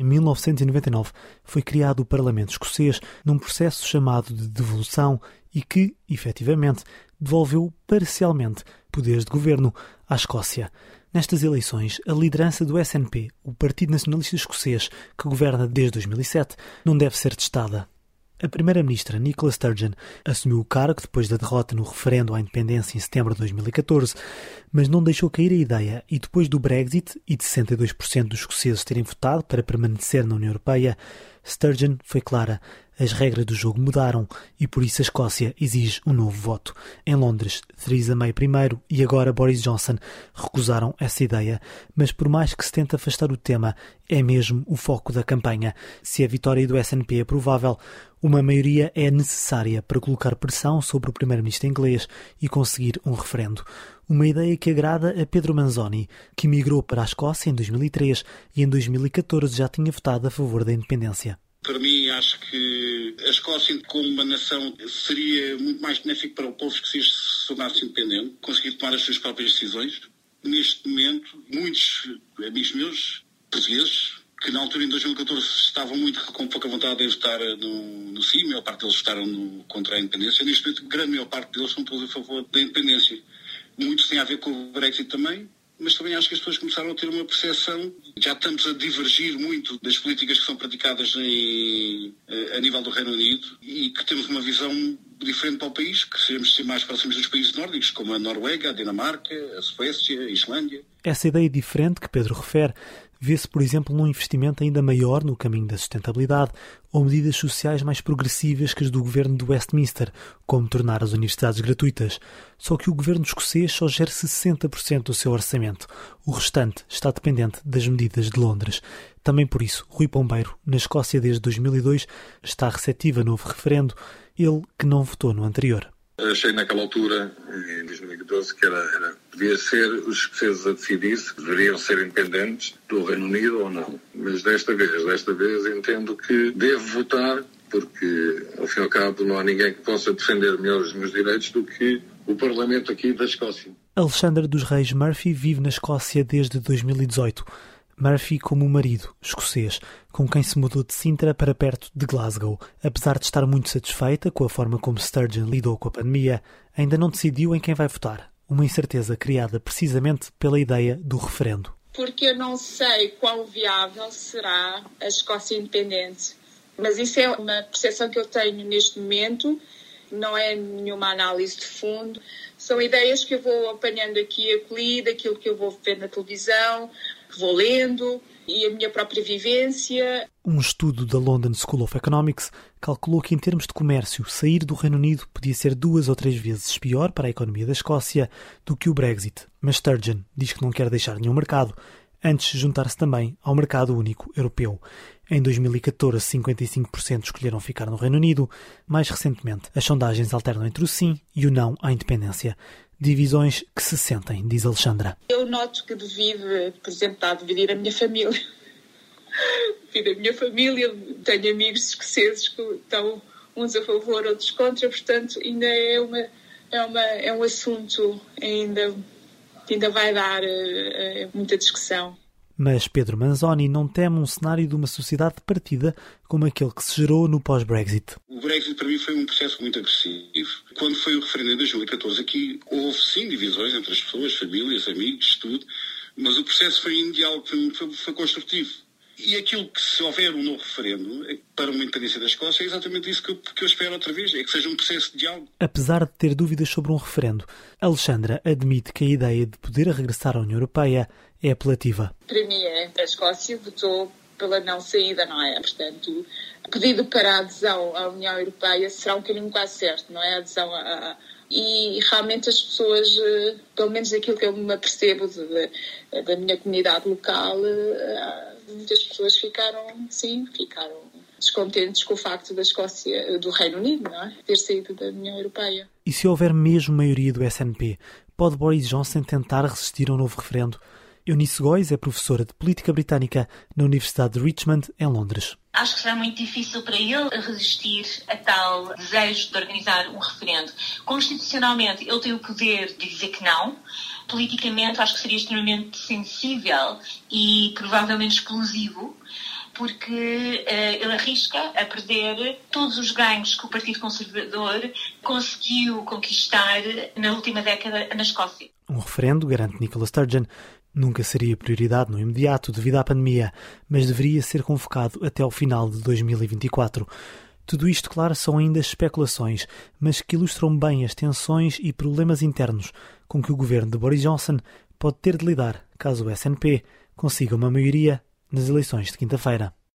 Em 1999 foi criado o Parlamento Escocês num processo chamado de devolução e que, efetivamente, devolveu parcialmente poderes de governo à Escócia. Nestas eleições, a liderança do SNP, o Partido Nacionalista Escocês, que governa desde 2007, não deve ser testada. A primeira-ministra Nicola Sturgeon assumiu o cargo depois da derrota no referendo à independência em setembro de 2014, mas não deixou cair a ideia e depois do Brexit e de 62% dos escoceses terem votado para permanecer na União Europeia, Sturgeon foi clara. As regras do jogo mudaram e por isso a Escócia exige um novo voto. Em Londres, Theresa May primeiro e agora Boris Johnson recusaram essa ideia, mas por mais que se tente afastar o tema, é mesmo o foco da campanha. Se a vitória do SNP é provável, uma maioria é necessária para colocar pressão sobre o primeiro-ministro inglês e conseguir um referendo. Uma ideia que agrada a Pedro Manzoni, que migrou para a Escócia em 2003 e em 2014 já tinha votado a favor da independência. Para mim, acho que a Escócia, como uma nação, seria muito mais benéfico para o povo escocês se tornasse independente, conseguir tomar as suas próprias decisões. Neste momento, muitos amigos meus, portugueses, que na altura, em 2014, estavam muito com pouca vontade de votar no, no sim, a maior parte deles votaram no, contra a independência. Neste momento, grande maior parte deles são todos a favor da independência. Muitos têm a ver com o Brexit também, mas também acho que as pessoas começaram a ter uma percepção. Já estamos a divergir muito das políticas que são praticadas em, eh, a nível do Reino Unido e que temos uma visão diferente para o país, que seremos ser mais próximos dos países nórdicos, como a Noruega, a Dinamarca, a Suécia, a Islândia. Essa ideia diferente que Pedro refere vê-se, por exemplo, num investimento ainda maior no caminho da sustentabilidade ou medidas sociais mais progressivas que as do governo de Westminster, como tornar as universidades gratuitas. Só que o governo escocês só gera 60% do seu orçamento. O restante está dependente das medidas de Londres. Também por isso, Rui Pombeiro, na Escócia desde 2002, está receptivo a novo referendo, ele que não votou no anterior. Achei naquela altura, em 2012, que era, era, devia ser os escoceses a decidir se deveriam ser independentes do Reino Unido ou não. Mas desta vez, desta vez entendo que devo votar porque, ao fim e ao cabo, não há ninguém que possa defender melhor os meus direitos do que o Parlamento aqui da Escócia. Alexandre dos Reis Murphy vive na Escócia desde 2018. Murphy como um marido escocês, com quem se mudou de Sintra para perto de Glasgow. Apesar de estar muito satisfeita com a forma como Sturgeon lidou com a pandemia, ainda não decidiu em quem vai votar. Uma incerteza criada precisamente pela ideia do referendo. Porque eu não sei quão viável será a Escócia independente. Mas isso é uma percepção que eu tenho neste momento, não é nenhuma análise de fundo. São ideias que eu vou apanhando aqui e acolhi, daquilo que eu vou ver na televisão, que vou lendo e a minha própria vivência. Um estudo da London School of Economics calculou que, em termos de comércio, sair do Reino Unido podia ser duas ou três vezes pior para a economia da Escócia do que o Brexit. Mas Sturgeon diz que não quer deixar nenhum mercado antes de juntar-se também ao mercado único europeu. Em 2014, 55% escolheram ficar no Reino Unido. Mais recentemente, as sondagens alternam entre o sim e o não à independência divisões que se sentem, diz Alexandra. Eu noto que divide, por exemplo, está a dividir a minha família. divide a minha família, tenho amigos escoceses que estão uns a favor, outros contra, portanto, ainda é, uma, é, uma, é um assunto ainda ainda vai dar uh, muita discussão. Mas Pedro Manzoni não teme um cenário de uma sociedade partida como aquele que se gerou no pós-Brexit. O Brexit para mim foi um processo muito agressivo. Quando foi o referendo em 2014, aqui houve sim divisões entre as pessoas, famílias, amigos, tudo, mas o processo foi diálogo, foi, foi, foi construtivo. E aquilo que, se houver um novo referendo para uma independência da Escócia, é exatamente isso que eu, que eu, espero outra vez, é que seja um processo de diálogo. Apesar de ter dúvidas sobre um referendo, Alexandra admite que a ideia de poder regressar à União Europeia é apelativa. Para mim, é, a Escócia votou pela não saída, não é? Portanto, o pedido para a adesão à União Europeia será um caminho quase certo, não é? A adesão a, e realmente as pessoas, eh, pelo menos daquilo que eu me apercebo de, de, da minha comunidade local, eh, pessoas ficaram, sim, ficaram descontentes com o facto da Escócia, do Reino Unido, não é? ter saído da União Europeia. E se houver mesmo maioria do SNP, pode Boris Johnson tentar resistir a um novo referendo? Eunice Góis é professora de política britânica na Universidade de Richmond, em Londres. Acho que será muito difícil para ele resistir a tal desejo de organizar um referendo. Constitucionalmente, ele tem o poder de dizer que não. Politicamente, acho que seria extremamente sensível e provavelmente explosivo porque uh, ele arrisca a perder todos os ganhos que o Partido Conservador conseguiu conquistar na última década na Escócia. Um referendo, garante Nicola Sturgeon, nunca seria prioridade no imediato devido à pandemia, mas deveria ser convocado até ao final de 2024. Tudo isto, claro, são ainda especulações, mas que ilustram bem as tensões e problemas internos com que o governo de Boris Johnson pode ter de lidar caso o SNP consiga uma maioria nas eleições de quinta-feira.